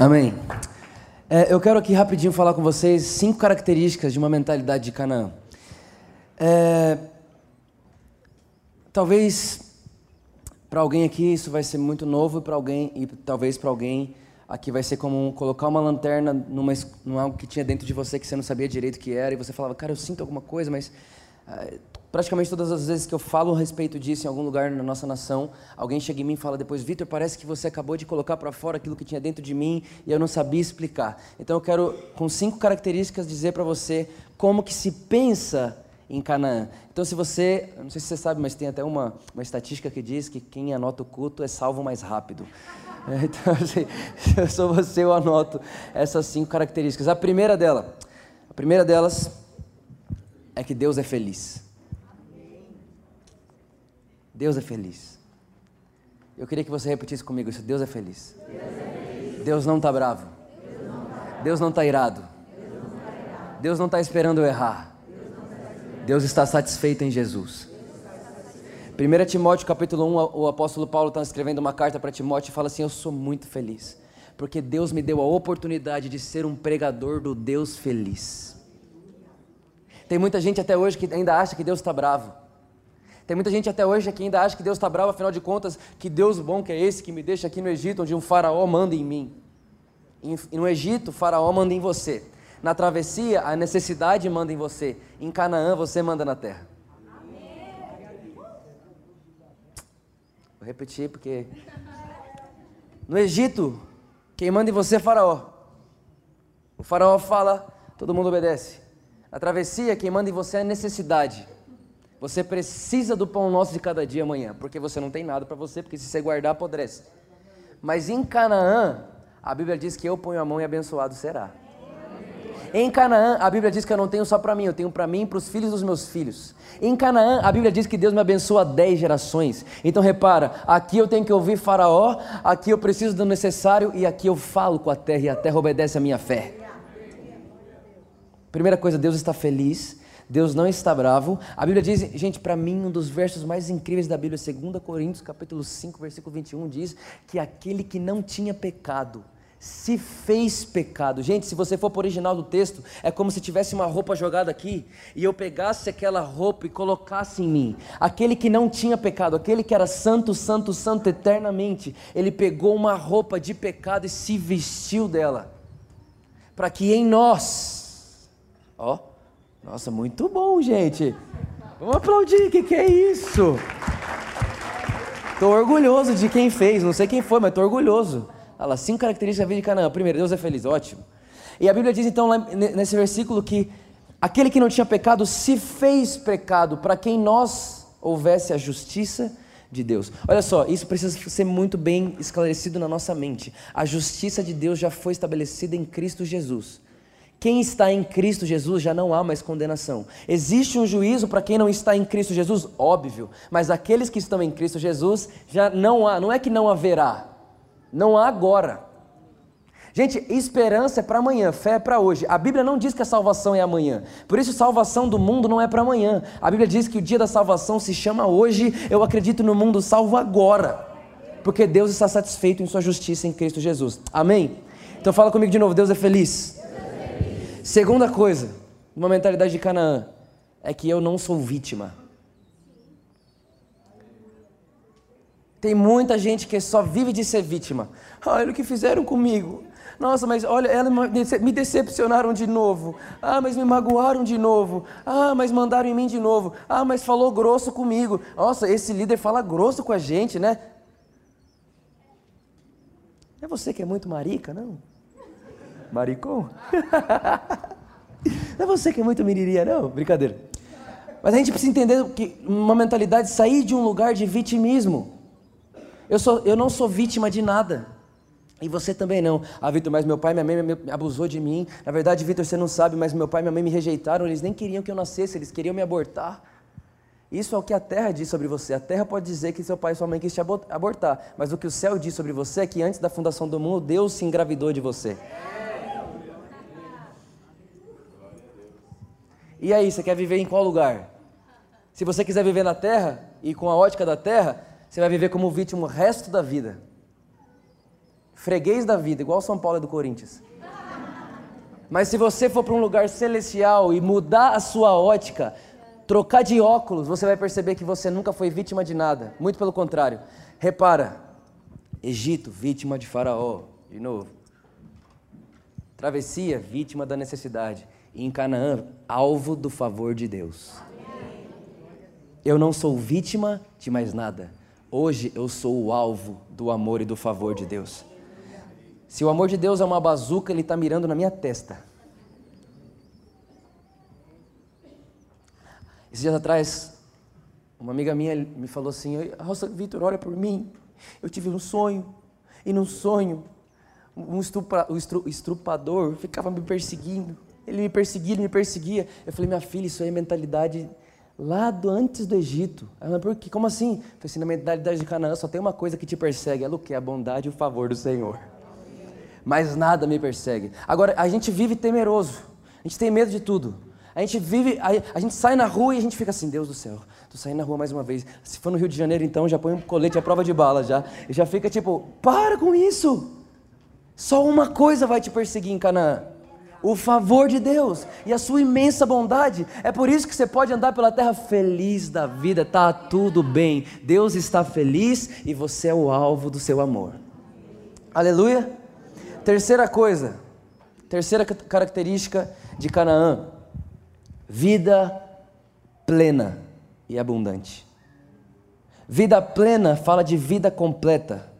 Amém. É, eu quero aqui rapidinho falar com vocês cinco características de uma mentalidade de Canaã. É, talvez para alguém aqui isso vai ser muito novo para alguém e talvez para alguém aqui vai ser como colocar uma lanterna numa, numa algo que tinha dentro de você que você não sabia direito o que era e você falava, cara, eu sinto alguma coisa, mas é, praticamente todas as vezes que eu falo a respeito disso em algum lugar na nossa nação, alguém chega em mim e fala depois, Vitor, parece que você acabou de colocar para fora aquilo que tinha dentro de mim e eu não sabia explicar. Então eu quero, com cinco características, dizer para você como que se pensa em Canaã. Então se você, não sei se você sabe, mas tem até uma, uma estatística que diz que quem anota o culto é salvo mais rápido. Então, assim, se eu sou você, eu anoto essas cinco características. A primeira dela, a primeira delas é que Deus é feliz. Deus é feliz. Eu queria que você repetisse comigo isso. Deus é feliz. Deus, não está bravo. Deus não está irado. Deus não está esperando eu errar. Deus está satisfeito em Jesus. 1 Timóteo capítulo 1, o apóstolo Paulo está escrevendo uma carta para Timóteo e fala assim: Eu sou muito feliz, porque Deus me deu a oportunidade de ser um pregador do Deus feliz. Tem muita gente até hoje que ainda acha que Deus está bravo. Tem muita gente até hoje que ainda acha que Deus está bravo, afinal de contas, que Deus bom que é esse que me deixa aqui no Egito, onde um faraó manda em mim. No Egito, o faraó manda em você. Na travessia, a necessidade manda em você. Em Canaã, você manda na terra. Vou repetir porque. No Egito, quem manda em você é Faraó. O Faraó fala, todo mundo obedece. Na travessia, quem manda em você é necessidade. Você precisa do pão nosso de cada dia amanhã, porque você não tem nada para você, porque se você guardar, apodrece. Mas em Canaã, a Bíblia diz que eu ponho a mão e abençoado será. Em Canaã, a Bíblia diz que eu não tenho só para mim, eu tenho para mim e para os filhos dos meus filhos. Em Canaã, a Bíblia diz que Deus me abençoa dez gerações. Então repara, aqui eu tenho que ouvir Faraó, aqui eu preciso do necessário e aqui eu falo com a terra e a terra obedece à minha fé. Primeira coisa, Deus está feliz Deus não está bravo. A Bíblia diz, gente, para mim um dos versos mais incríveis da Bíblia, 2 Coríntios, capítulo 5, versículo 21 diz que aquele que não tinha pecado se fez pecado. Gente, se você for para o original do texto, é como se tivesse uma roupa jogada aqui e eu pegasse aquela roupa e colocasse em mim. Aquele que não tinha pecado, aquele que era santo, santo, santo eternamente, ele pegou uma roupa de pecado e se vestiu dela. Para que em nós, ó, nossa, muito bom, gente. Vamos aplaudir, o que, que é isso? Estou orgulhoso de quem fez, não sei quem foi, mas estou orgulhoso. Olha lá, cinco características da vida de Canaã. Primeiro, Deus é feliz, ótimo. E a Bíblia diz então, nesse versículo, que aquele que não tinha pecado se fez pecado para quem nós houvesse a justiça de Deus. Olha só, isso precisa ser muito bem esclarecido na nossa mente. A justiça de Deus já foi estabelecida em Cristo Jesus. Quem está em Cristo Jesus já não há mais condenação. Existe um juízo para quem não está em Cristo Jesus? Óbvio. Mas aqueles que estão em Cristo Jesus já não há. Não é que não haverá. Não há agora. Gente, esperança é para amanhã, fé é para hoje. A Bíblia não diz que a salvação é amanhã. Por isso, salvação do mundo não é para amanhã. A Bíblia diz que o dia da salvação se chama hoje. Eu acredito no mundo salvo agora. Porque Deus está satisfeito em sua justiça em Cristo Jesus. Amém? Então fala comigo de novo, Deus é feliz. Segunda coisa, uma mentalidade de Canaã, é que eu não sou vítima. Tem muita gente que só vive de ser vítima. Olha o que fizeram comigo. Nossa, mas olha, elas me decepcionaram de novo. Ah, mas me magoaram de novo. Ah, mas mandaram em mim de novo. Ah, mas falou grosso comigo. Nossa, esse líder fala grosso com a gente, né? É você que é muito marica, não? Maricom? não é você que é muito miriria, não? Brincadeira. Mas a gente precisa entender que uma mentalidade sair de um lugar de vitimismo. Eu, sou, eu não sou vítima de nada. E você também não. Ah, Vitor, mas meu pai e minha mãe me abusou de mim. Na verdade, Vitor, você não sabe, mas meu pai e minha mãe me rejeitaram. Eles nem queriam que eu nascesse, eles queriam me abortar. Isso é o que a terra diz sobre você. A terra pode dizer que seu pai e sua mãe quis te abortar. Mas o que o céu diz sobre você é que antes da fundação do mundo, Deus se engravidou de você. E aí, você quer viver em qual lugar? Se você quiser viver na terra e com a ótica da terra, você vai viver como vítima o resto da vida. Freguês da vida, igual São Paulo é do Corinthians. Mas se você for para um lugar celestial e mudar a sua ótica, trocar de óculos, você vai perceber que você nunca foi vítima de nada. Muito pelo contrário. Repara, Egito, vítima de Faraó, de novo. Travessia, vítima da necessidade. Em Canaã, alvo do favor de Deus. Eu não sou vítima de mais nada. Hoje eu sou o alvo do amor e do favor de Deus. Se o amor de Deus é uma bazuca, ele está mirando na minha testa. Esses dias atrás, uma amiga minha me falou assim: Rosa Vitor, olha por mim. Eu tive um sonho, e no sonho, um estupra, o estrupador ficava me perseguindo. Ele me perseguia, ele me perseguia. Eu falei, minha filha, isso aí é mentalidade lá do antes do Egito. Ela, quê? Como assim? Eu falei assim, na mentalidade de Canaã só tem uma coisa que te persegue. Ela o que? A bondade e o favor do Senhor. Mas nada me persegue. Agora, a gente vive temeroso. A gente tem medo de tudo. A gente vive, a, a, gente sai na rua e a gente fica assim, Deus do céu, tô saindo na rua mais uma vez. Se for no Rio de Janeiro, então, já põe um colete à prova de bala já. E já fica tipo, para com isso. Só uma coisa vai te perseguir em Canaã o favor de Deus e a sua imensa bondade. É por isso que você pode andar pela terra feliz da vida, tá tudo bem. Deus está feliz e você é o alvo do seu amor. Aleluia. Terceira coisa, terceira característica de Canaã: vida plena e abundante. Vida plena fala de vida completa.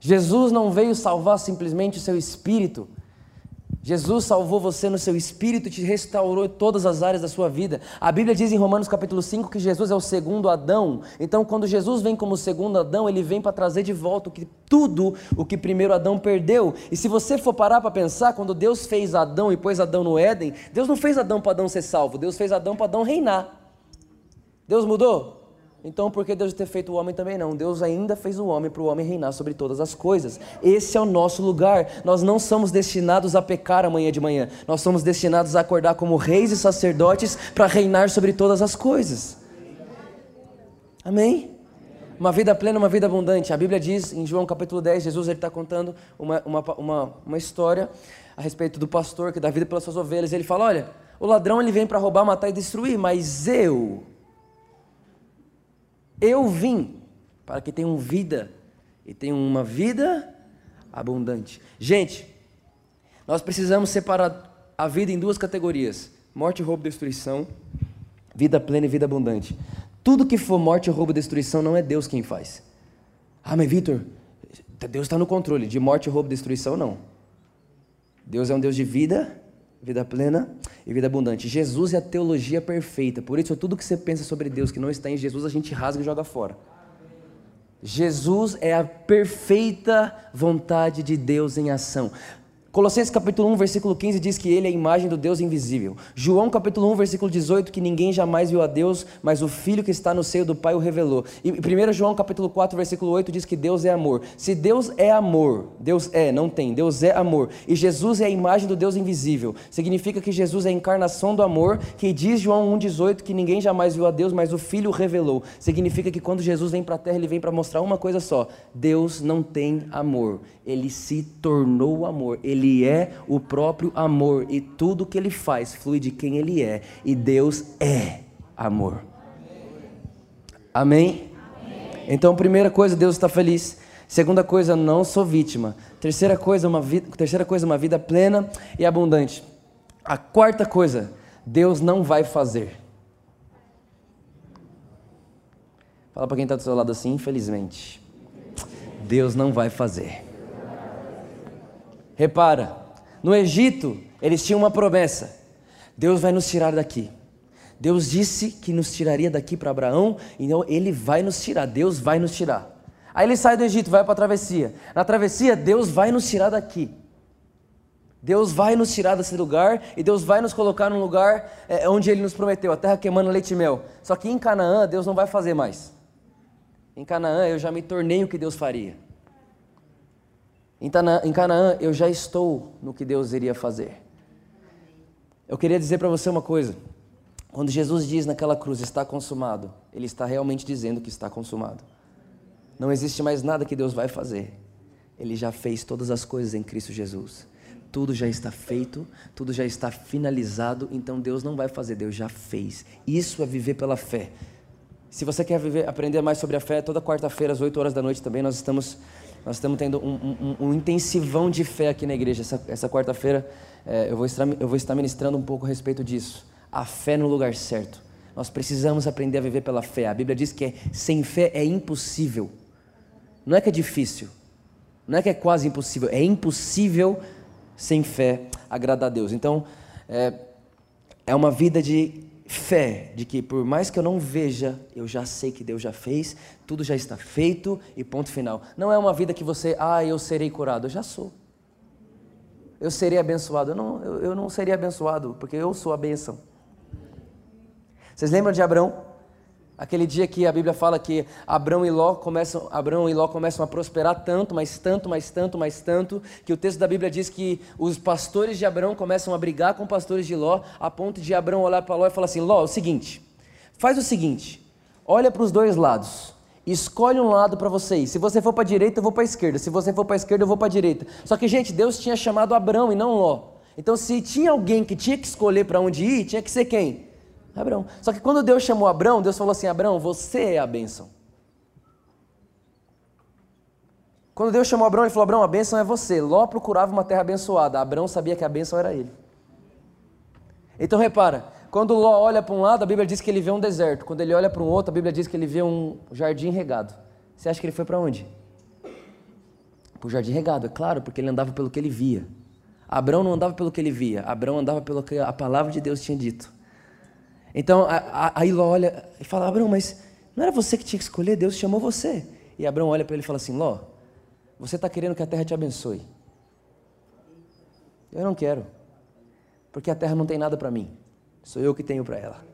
Jesus não veio salvar simplesmente o seu espírito, Jesus salvou você no seu espírito te restaurou em todas as áreas da sua vida. A Bíblia diz em Romanos capítulo 5 que Jesus é o segundo Adão. Então, quando Jesus vem como segundo Adão, ele vem para trazer de volta o que, tudo o que primeiro Adão perdeu. E se você for parar para pensar, quando Deus fez Adão e pôs Adão no Éden, Deus não fez Adão para Adão ser salvo, Deus fez Adão para Adão reinar. Deus mudou? Então, por que Deus ter feito o homem também não? Deus ainda fez o homem para o homem reinar sobre todas as coisas. Esse é o nosso lugar. Nós não somos destinados a pecar amanhã de manhã. Nós somos destinados a acordar como reis e sacerdotes para reinar sobre todas as coisas. Amém? Uma vida plena, uma vida abundante. A Bíblia diz em João capítulo 10, Jesus está contando uma, uma, uma, uma história a respeito do pastor que dá vida pelas suas ovelhas. Ele fala: Olha, o ladrão ele vem para roubar, matar e destruir, mas eu eu vim para que tenham vida e tenham uma vida abundante. Gente, nós precisamos separar a vida em duas categorias: morte, roubo destruição, vida plena e vida abundante. Tudo que for morte, roubo destruição não é Deus quem faz. Ah, mas Vitor, Deus está no controle. De morte, roubo destruição, não. Deus é um Deus de vida vida plena e vida abundante. Jesus é a teologia perfeita. Por isso, tudo que você pensa sobre Deus que não está em Jesus, a gente rasga e joga fora. Jesus é a perfeita vontade de Deus em ação. Colossenses capítulo 1, versículo 15 diz que ele é a imagem do Deus invisível. João capítulo 1, versículo 18 que ninguém jamais viu a Deus, mas o Filho que está no seio do Pai o revelou. E 1 João capítulo 4, versículo 8 diz que Deus é amor. Se Deus é amor, Deus é, não tem, Deus é amor. E Jesus é a imagem do Deus invisível. Significa que Jesus é a encarnação do amor, que diz João 1:18 que ninguém jamais viu a Deus, mas o Filho o revelou. Significa que quando Jesus vem para a terra, ele vem para mostrar uma coisa só: Deus não tem amor. Ele se tornou amor. Ele é o próprio amor e tudo que ele faz flui de quem ele é. E Deus é amor. Amém? Amém. Então, primeira coisa, Deus está feliz. Segunda coisa, não sou vítima. Terceira coisa, uma vida, terceira coisa, uma vida plena e abundante. A quarta coisa, Deus não vai fazer. Fala para quem está do seu lado assim, infelizmente. Deus não vai fazer. Repara, no Egito, eles tinham uma promessa: Deus vai nos tirar daqui. Deus disse que nos tiraria daqui para Abraão, então ele vai nos tirar, Deus vai nos tirar. Aí ele sai do Egito, vai para a travessia. Na travessia, Deus vai nos tirar daqui. Deus vai nos tirar desse lugar e Deus vai nos colocar num lugar é, onde Ele nos prometeu, a terra queimando leite e mel. Só que em Canaã, Deus não vai fazer mais. Em Canaã, eu já me tornei o que Deus faria. Em Canaã, eu já estou no que Deus iria fazer. Eu queria dizer para você uma coisa. Quando Jesus diz naquela cruz, está consumado, Ele está realmente dizendo que está consumado. Não existe mais nada que Deus vai fazer. Ele já fez todas as coisas em Cristo Jesus. Tudo já está feito, tudo já está finalizado, então Deus não vai fazer, Deus já fez. Isso é viver pela fé. Se você quer viver, aprender mais sobre a fé, toda quarta-feira às 8 horas da noite também nós estamos nós estamos tendo um, um, um intensivão de fé aqui na igreja. Essa, essa quarta-feira é, eu, vou estar, eu vou estar ministrando um pouco a respeito disso. A fé no lugar certo. Nós precisamos aprender a viver pela fé. A Bíblia diz que é, sem fé é impossível. Não é que é difícil, não é que é quase impossível, é impossível sem fé agradar a Deus. Então, é, é uma vida de fé, de que por mais que eu não veja, eu já sei que Deus já fez, tudo já está feito e ponto final. Não é uma vida que você, ah, eu serei curado, eu já sou. Eu serei abençoado. Eu não, eu, eu não seria abençoado, porque eu sou a bênção. Vocês lembram de Abraão? Aquele dia que a Bíblia fala que Abraão e Ló começam, Abraão e Ló começam a prosperar tanto, mas tanto, mais tanto, mais tanto, que o texto da Bíblia diz que os pastores de Abraão começam a brigar com pastores de Ló, a ponto de Abraão olhar para Ló e falar assim: Ló, é o seguinte, faz o seguinte, olha para os dois lados, escolhe um lado para vocês. Se você for para a direita, eu vou para a esquerda. Se você for para a esquerda, eu vou para a direita. Só que, gente, Deus tinha chamado Abraão e não Ló. Então, se tinha alguém que tinha que escolher para onde ir, tinha que ser quem? Abraão. Só que quando Deus chamou Abraão, Deus falou assim: Abraão, você é a bênção. Quando Deus chamou Abraão, ele falou: Abraão, a bênção é você. Ló procurava uma terra abençoada. Abraão sabia que a bênção era ele. Então repara, quando Ló olha para um lado, a Bíblia diz que ele vê um deserto. Quando ele olha para um outro, a Bíblia diz que ele vê um jardim regado. Você acha que ele foi para onde? Para o jardim regado, é claro, porque ele andava pelo que ele via. Abraão não andava pelo que ele via, Abraão andava pelo que a palavra de Deus tinha dito. Então, aí Ló olha e fala: Abraão, mas não era você que tinha que escolher? Deus chamou você. E Abraão olha para ele e fala assim: Ló, você está querendo que a terra te abençoe. Eu não quero, porque a terra não tem nada para mim, sou eu que tenho para ela.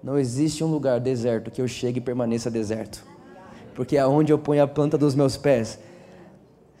Não existe um lugar deserto que eu chegue e permaneça deserto, porque aonde eu ponho a planta dos meus pés,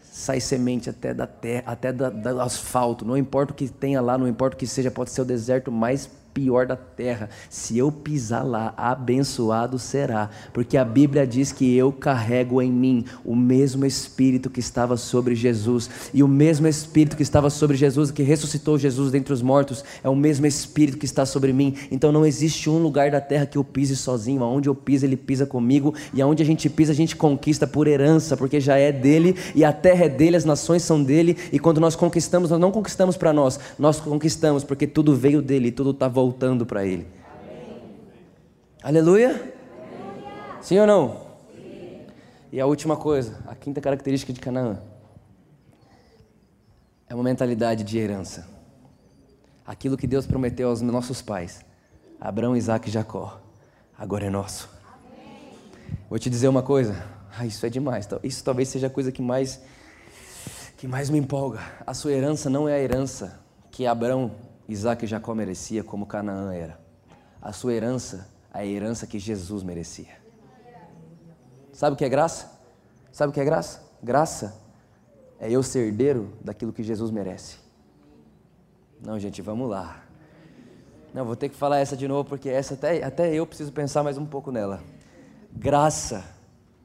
sai semente até da terra, até do asfalto, não importa o que tenha lá, não importa o que seja, pode ser o deserto mais pior da terra. Se eu pisar lá, abençoado será, porque a Bíblia diz que eu carrego em mim o mesmo Espírito que estava sobre Jesus, e o mesmo Espírito que estava sobre Jesus, que ressuscitou Jesus dentre os mortos, é o mesmo Espírito que está sobre mim. Então não existe um lugar da terra que eu pise sozinho, aonde eu piso, ele pisa comigo, e aonde a gente pisa, a gente conquista por herança, porque já é dele, e a terra é dele, as nações são dele, e quando nós conquistamos, nós não conquistamos para nós, nós conquistamos porque tudo veio dele, tudo está voltando voltando para Ele. Amém. Aleluia? Sim ou não? Sim. E a última coisa, a quinta característica de Canaã é uma mentalidade de herança. Aquilo que Deus prometeu aos nossos pais, Abraão, Isaac e Jacó, agora é nosso. Amém. Vou te dizer uma coisa, ah, isso é demais. Isso talvez seja a coisa que mais que mais me empolga. A sua herança não é a herança que Abraão Isaac e Jacó merecia como Canaã era. A sua herança, a herança que Jesus merecia. Sabe o que é graça? Sabe o que é graça? Graça é eu ser herdeiro daquilo que Jesus merece. Não, gente, vamos lá. Não, vou ter que falar essa de novo, porque essa até, até eu preciso pensar mais um pouco nela. Graça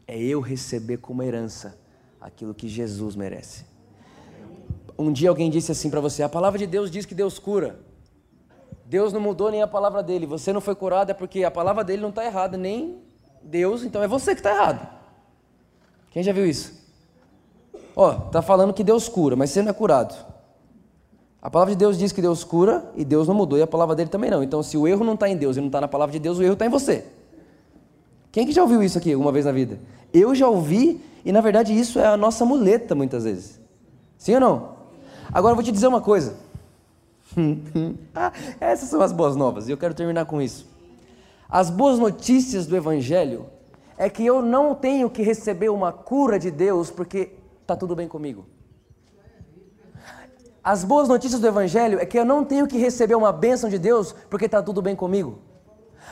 é eu receber como herança aquilo que Jesus merece um dia alguém disse assim para você: a palavra de Deus diz que Deus cura. Deus não mudou nem a palavra dele. Você não foi curado é porque a palavra dele não está errada, nem Deus, então é você que está errado. Quem já viu isso? Ó, tá falando que Deus cura, mas você não é curado. A palavra de Deus diz que Deus cura e Deus não mudou e a palavra dele também não. Então, se o erro não está em Deus e não está na palavra de Deus, o erro está em você. Quem que já ouviu isso aqui alguma vez na vida? Eu já ouvi e na verdade isso é a nossa muleta muitas vezes. Sim ou não? Agora eu vou te dizer uma coisa. Ah, essas são as boas novas, e eu quero terminar com isso. As boas notícias do Evangelho é que eu não tenho que receber uma cura de Deus porque está tudo bem comigo. As boas notícias do Evangelho é que eu não tenho que receber uma bênção de Deus porque está tudo bem comigo.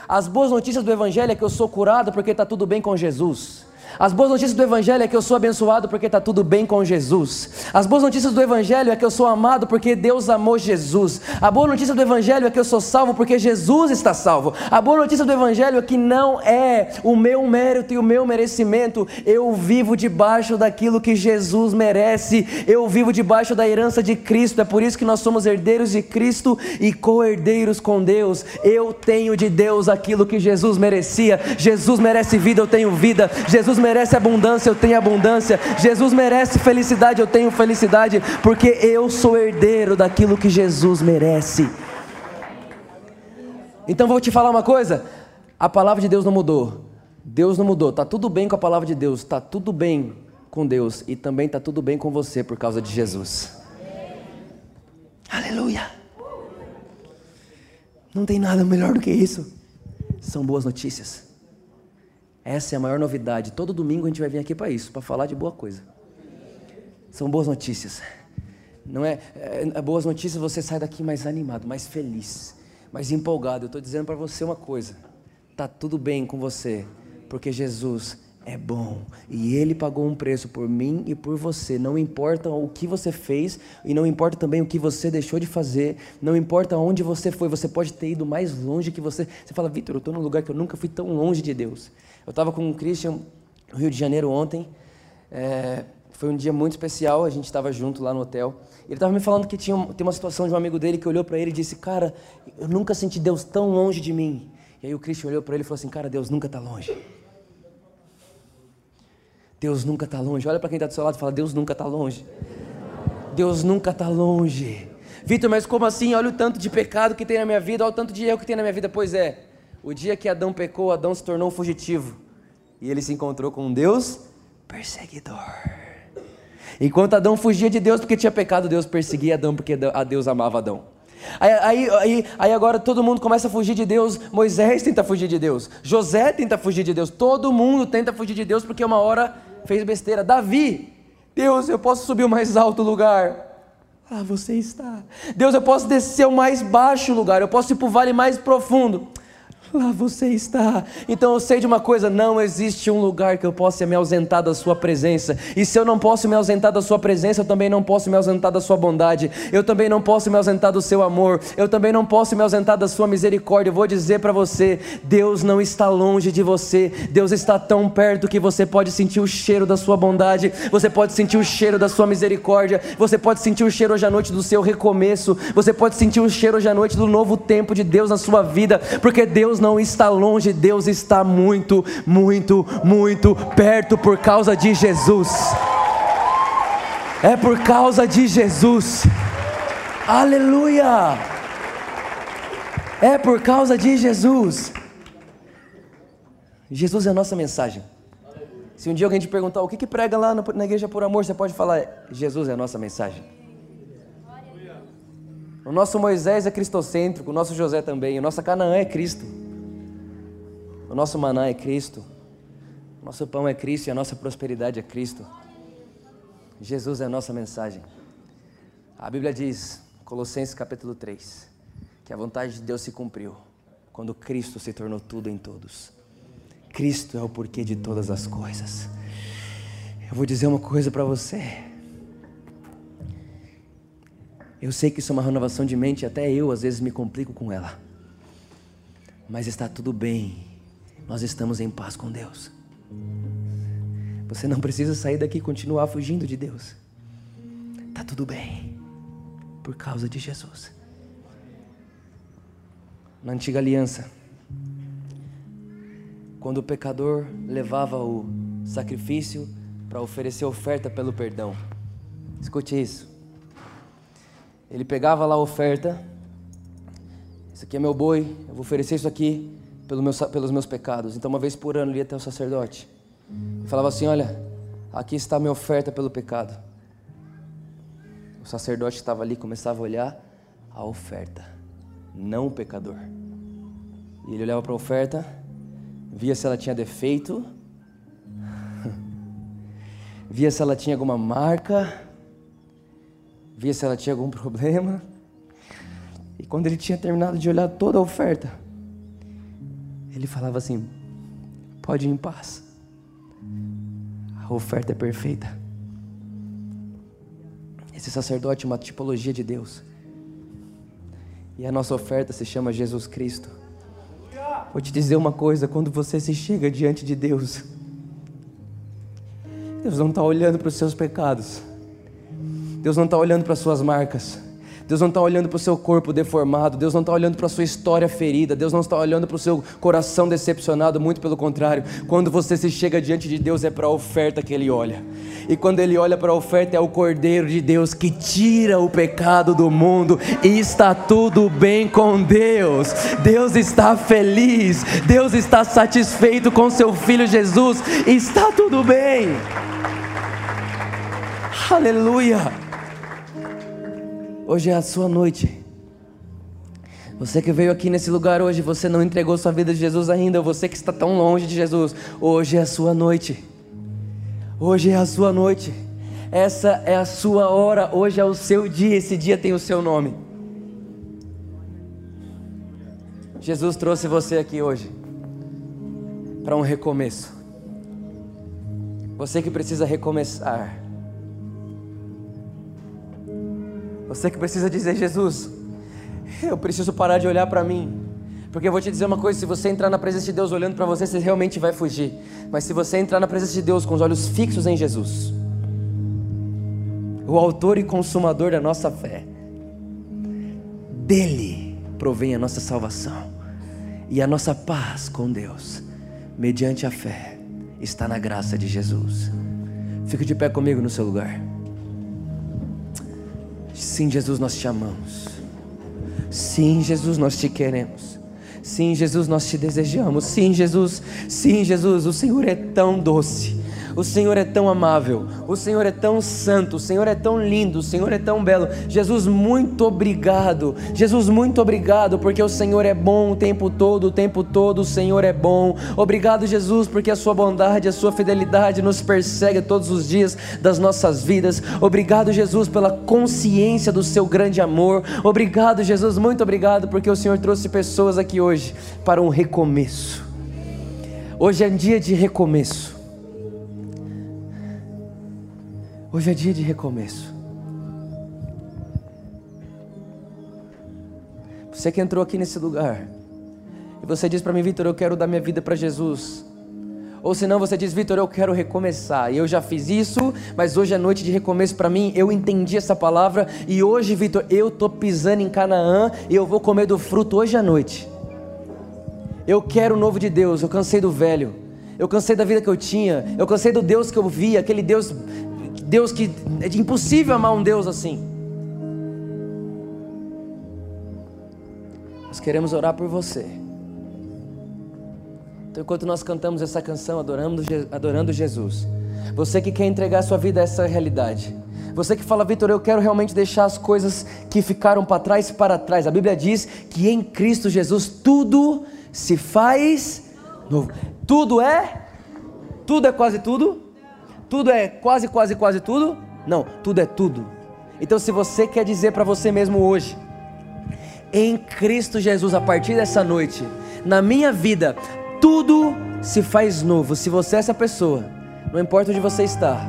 As boas notícias do Evangelho é que eu sou curado porque está tudo bem com Jesus. As boas notícias do Evangelho é que eu sou abençoado porque está tudo bem com Jesus. As boas notícias do Evangelho é que eu sou amado porque Deus amou Jesus. A boa notícia do Evangelho é que eu sou salvo porque Jesus está salvo. A boa notícia do Evangelho é que não é o meu mérito e o meu merecimento. Eu vivo debaixo daquilo que Jesus merece. Eu vivo debaixo da herança de Cristo. É por isso que nós somos herdeiros de Cristo e co-herdeiros com Deus. Eu tenho de Deus aquilo que Jesus merecia. Jesus merece vida, eu tenho vida. Jesus merece abundância, eu tenho abundância. Jesus merece felicidade, eu tenho felicidade, porque eu sou herdeiro daquilo que Jesus merece. Então vou te falar uma coisa: a palavra de Deus não mudou. Deus não mudou. Tá tudo bem com a palavra de Deus, tá tudo bem com Deus e também tá tudo bem com você por causa de Jesus. Aleluia. Não tem nada melhor do que isso. São boas notícias. Essa é a maior novidade. Todo domingo a gente vai vir aqui para isso, para falar de boa coisa. São boas notícias. Não é, é, é boas notícias você sai daqui mais animado, mais feliz, mais empolgado. Eu estou dizendo para você uma coisa: tá tudo bem com você, porque Jesus é bom e Ele pagou um preço por mim e por você. Não importa o que você fez e não importa também o que você deixou de fazer. Não importa onde você foi. Você pode ter ido mais longe que você. Você fala, Vitor, eu estou num lugar que eu nunca fui tão longe de Deus. Eu estava com o Christian no Rio de Janeiro ontem. É, foi um dia muito especial, a gente estava junto lá no hotel. Ele estava me falando que tinha tem uma situação de um amigo dele que olhou para ele e disse: Cara, eu nunca senti Deus tão longe de mim. E aí o Christian olhou para ele e falou assim: Cara, Deus nunca está longe. Deus nunca está longe. Olha para quem está do seu lado e fala: Deus nunca está longe. Deus nunca está longe. Vitor, mas como assim? Olha o tanto de pecado que tem na minha vida, olha o tanto de erro que tem na minha vida. Pois é, o dia que Adão pecou, Adão se tornou fugitivo. E ele se encontrou com um Deus perseguidor. Enquanto Adão fugia de Deus porque tinha pecado, Deus perseguia Adão porque a Deus amava Adão. Aí, aí, aí, aí, agora todo mundo começa a fugir de Deus. Moisés tenta fugir de Deus. José tenta fugir de Deus. Todo mundo tenta fugir de Deus porque uma hora fez besteira. Davi, Deus, eu posso subir o mais alto lugar. Ah, você está. Deus, eu posso descer o mais baixo lugar. Eu posso ir para o vale mais profundo. Lá você está. Então eu sei de uma coisa: não existe um lugar que eu possa me ausentar da Sua presença. E se eu não posso me ausentar da Sua presença, eu também não posso me ausentar da Sua bondade. Eu também não posso me ausentar do Seu amor. Eu também não posso me ausentar da Sua misericórdia. Eu vou dizer para você: Deus não está longe de você. Deus está tão perto que você pode sentir o cheiro da Sua bondade. Você pode sentir o cheiro da Sua misericórdia. Você pode sentir o cheiro hoje à noite do seu recomeço. Você pode sentir o cheiro hoje à noite do novo tempo de Deus na sua vida. Porque Deus não está longe, Deus está muito, muito, muito perto por causa de Jesus. É por causa de Jesus. Aleluia! É por causa de Jesus. Jesus é a nossa mensagem. Se um dia alguém te perguntar o que, que prega lá na igreja por amor, você pode falar: Jesus é a nossa mensagem. O nosso Moisés é cristocêntrico, o nosso José também, o nosso Canaã é Cristo. O nosso maná é Cristo. O nosso pão é Cristo e a nossa prosperidade é Cristo. Jesus é a nossa mensagem. A Bíblia diz, Colossenses capítulo 3, que a vontade de Deus se cumpriu quando Cristo se tornou tudo em todos. Cristo é o porquê de todas as coisas. Eu vou dizer uma coisa para você. Eu sei que isso é uma renovação de mente, até eu às vezes me complico com ela. Mas está tudo bem nós estamos em paz com Deus. Você não precisa sair daqui e continuar fugindo de Deus. Tá tudo bem, por causa de Jesus. Na antiga aliança, quando o pecador levava o sacrifício para oferecer oferta pelo perdão, escute isso. Ele pegava lá a oferta, isso aqui é meu boi, eu vou oferecer isso aqui pelo meu, pelos meus pecados. Então, uma vez por ano, ele ia até o sacerdote e falava assim: Olha, aqui está a minha oferta pelo pecado. O sacerdote estava ali, começava a olhar, a oferta, não o pecador. E ele olhava para a oferta, via se ela tinha defeito, via se ela tinha alguma marca, via se ela tinha algum problema. E quando ele tinha terminado de olhar toda a oferta, ele falava assim: pode ir em paz. A oferta é perfeita. Esse sacerdote é uma tipologia de Deus. E a nossa oferta se chama Jesus Cristo. Vou te dizer uma coisa: quando você se chega diante de Deus, Deus não está olhando para os seus pecados, Deus não está olhando para as suas marcas. Deus não está olhando para o seu corpo deformado, Deus não está olhando para a sua história ferida, Deus não está olhando para o seu coração decepcionado, muito pelo contrário. Quando você se chega diante de Deus, é para a oferta que Ele olha. E quando Ele olha para a oferta, é o Cordeiro de Deus que tira o pecado do mundo e está tudo bem com Deus. Deus está feliz, Deus está satisfeito com seu Filho Jesus, está tudo bem. Aleluia. Hoje é a sua noite. Você que veio aqui nesse lugar hoje, você não entregou sua vida a Jesus ainda, você que está tão longe de Jesus, hoje é a sua noite. Hoje é a sua noite. Essa é a sua hora, hoje é o seu dia, esse dia tem o seu nome. Jesus trouxe você aqui hoje para um recomeço. Você que precisa recomeçar. Você que precisa dizer, Jesus, eu preciso parar de olhar para mim. Porque eu vou te dizer uma coisa: se você entrar na presença de Deus olhando para você, você realmente vai fugir. Mas se você entrar na presença de Deus com os olhos fixos em Jesus, o Autor e Consumador da nossa fé, dele provém a nossa salvação e a nossa paz com Deus, mediante a fé, está na graça de Jesus. Fique de pé comigo no seu lugar. Sim, Jesus, nós te amamos. Sim, Jesus, nós te queremos. Sim, Jesus, nós te desejamos. Sim, Jesus, sim, Jesus, o Senhor é tão doce. O Senhor é tão amável, o Senhor é tão santo, o Senhor é tão lindo, o Senhor é tão belo. Jesus, muito obrigado. Jesus, muito obrigado, porque o Senhor é bom o tempo todo, o tempo todo o Senhor é bom. Obrigado, Jesus, porque a sua bondade, a sua fidelidade nos persegue todos os dias das nossas vidas. Obrigado, Jesus, pela consciência do seu grande amor. Obrigado, Jesus, muito obrigado, porque o Senhor trouxe pessoas aqui hoje para um recomeço. Hoje é dia de recomeço. Hoje é dia de recomeço. Você que entrou aqui nesse lugar e você diz para mim, Vitor, eu quero dar minha vida para Jesus. Ou senão você diz, Vitor, eu quero recomeçar. E eu já fiz isso, mas hoje é noite de recomeço para mim. Eu entendi essa palavra e hoje, Vitor, eu tô pisando em Canaã e eu vou comer do fruto hoje à noite. Eu quero o novo de Deus. Eu cansei do velho. Eu cansei da vida que eu tinha. Eu cansei do Deus que eu via, aquele Deus Deus que é impossível amar um Deus assim. Nós queremos orar por você. Então, enquanto nós cantamos essa canção adorando, adorando Jesus, você que quer entregar sua vida a essa realidade, você que fala, Vitor, eu quero realmente deixar as coisas que ficaram para trás para trás. A Bíblia diz que em Cristo Jesus tudo se faz novo. Tudo é? Tudo é quase tudo? Tudo é quase, quase, quase tudo? Não, tudo é tudo. Então, se você quer dizer para você mesmo hoje, em Cristo Jesus, a partir dessa noite, na minha vida, tudo se faz novo. Se você é essa pessoa, não importa onde você está,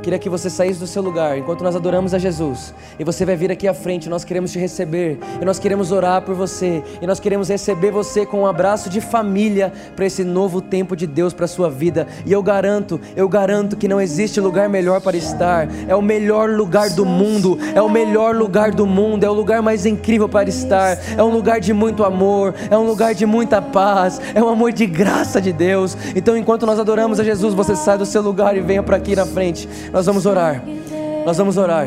queria que você saísse do seu lugar enquanto nós adoramos a Jesus. E você vai vir aqui à frente, nós queremos te receber. E nós queremos orar por você. E nós queremos receber você com um abraço de família para esse novo tempo de Deus para sua vida. E eu garanto, eu garanto que não existe lugar melhor para estar. É o melhor lugar do mundo. É o melhor lugar do mundo. É o lugar mais incrível para estar. É um lugar de muito amor. É um lugar de muita paz. É um amor de graça de Deus. Então, enquanto nós adoramos a Jesus, você sai do seu lugar e venha para aqui na frente. Nós vamos orar. Nós vamos orar.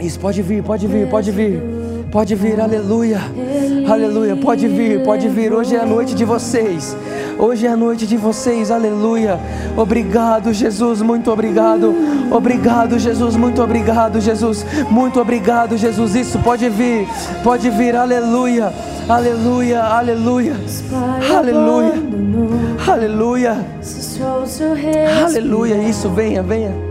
Isso, pode vir, pode vir, pode vir. Pode vir, aleluia. Aleluia, pode vir, pode vir. Hoje é a noite de vocês. Hoje é a noite de vocês, aleluia. Obrigado, Jesus, muito obrigado. Obrigado, Jesus, muito obrigado, Jesus. Muito obrigado, Jesus. Isso pode vir, pode vir, aleluia. Aleluia, aleluia. Aleluia. Aleluia. Aleluia. Isso, venha, venha.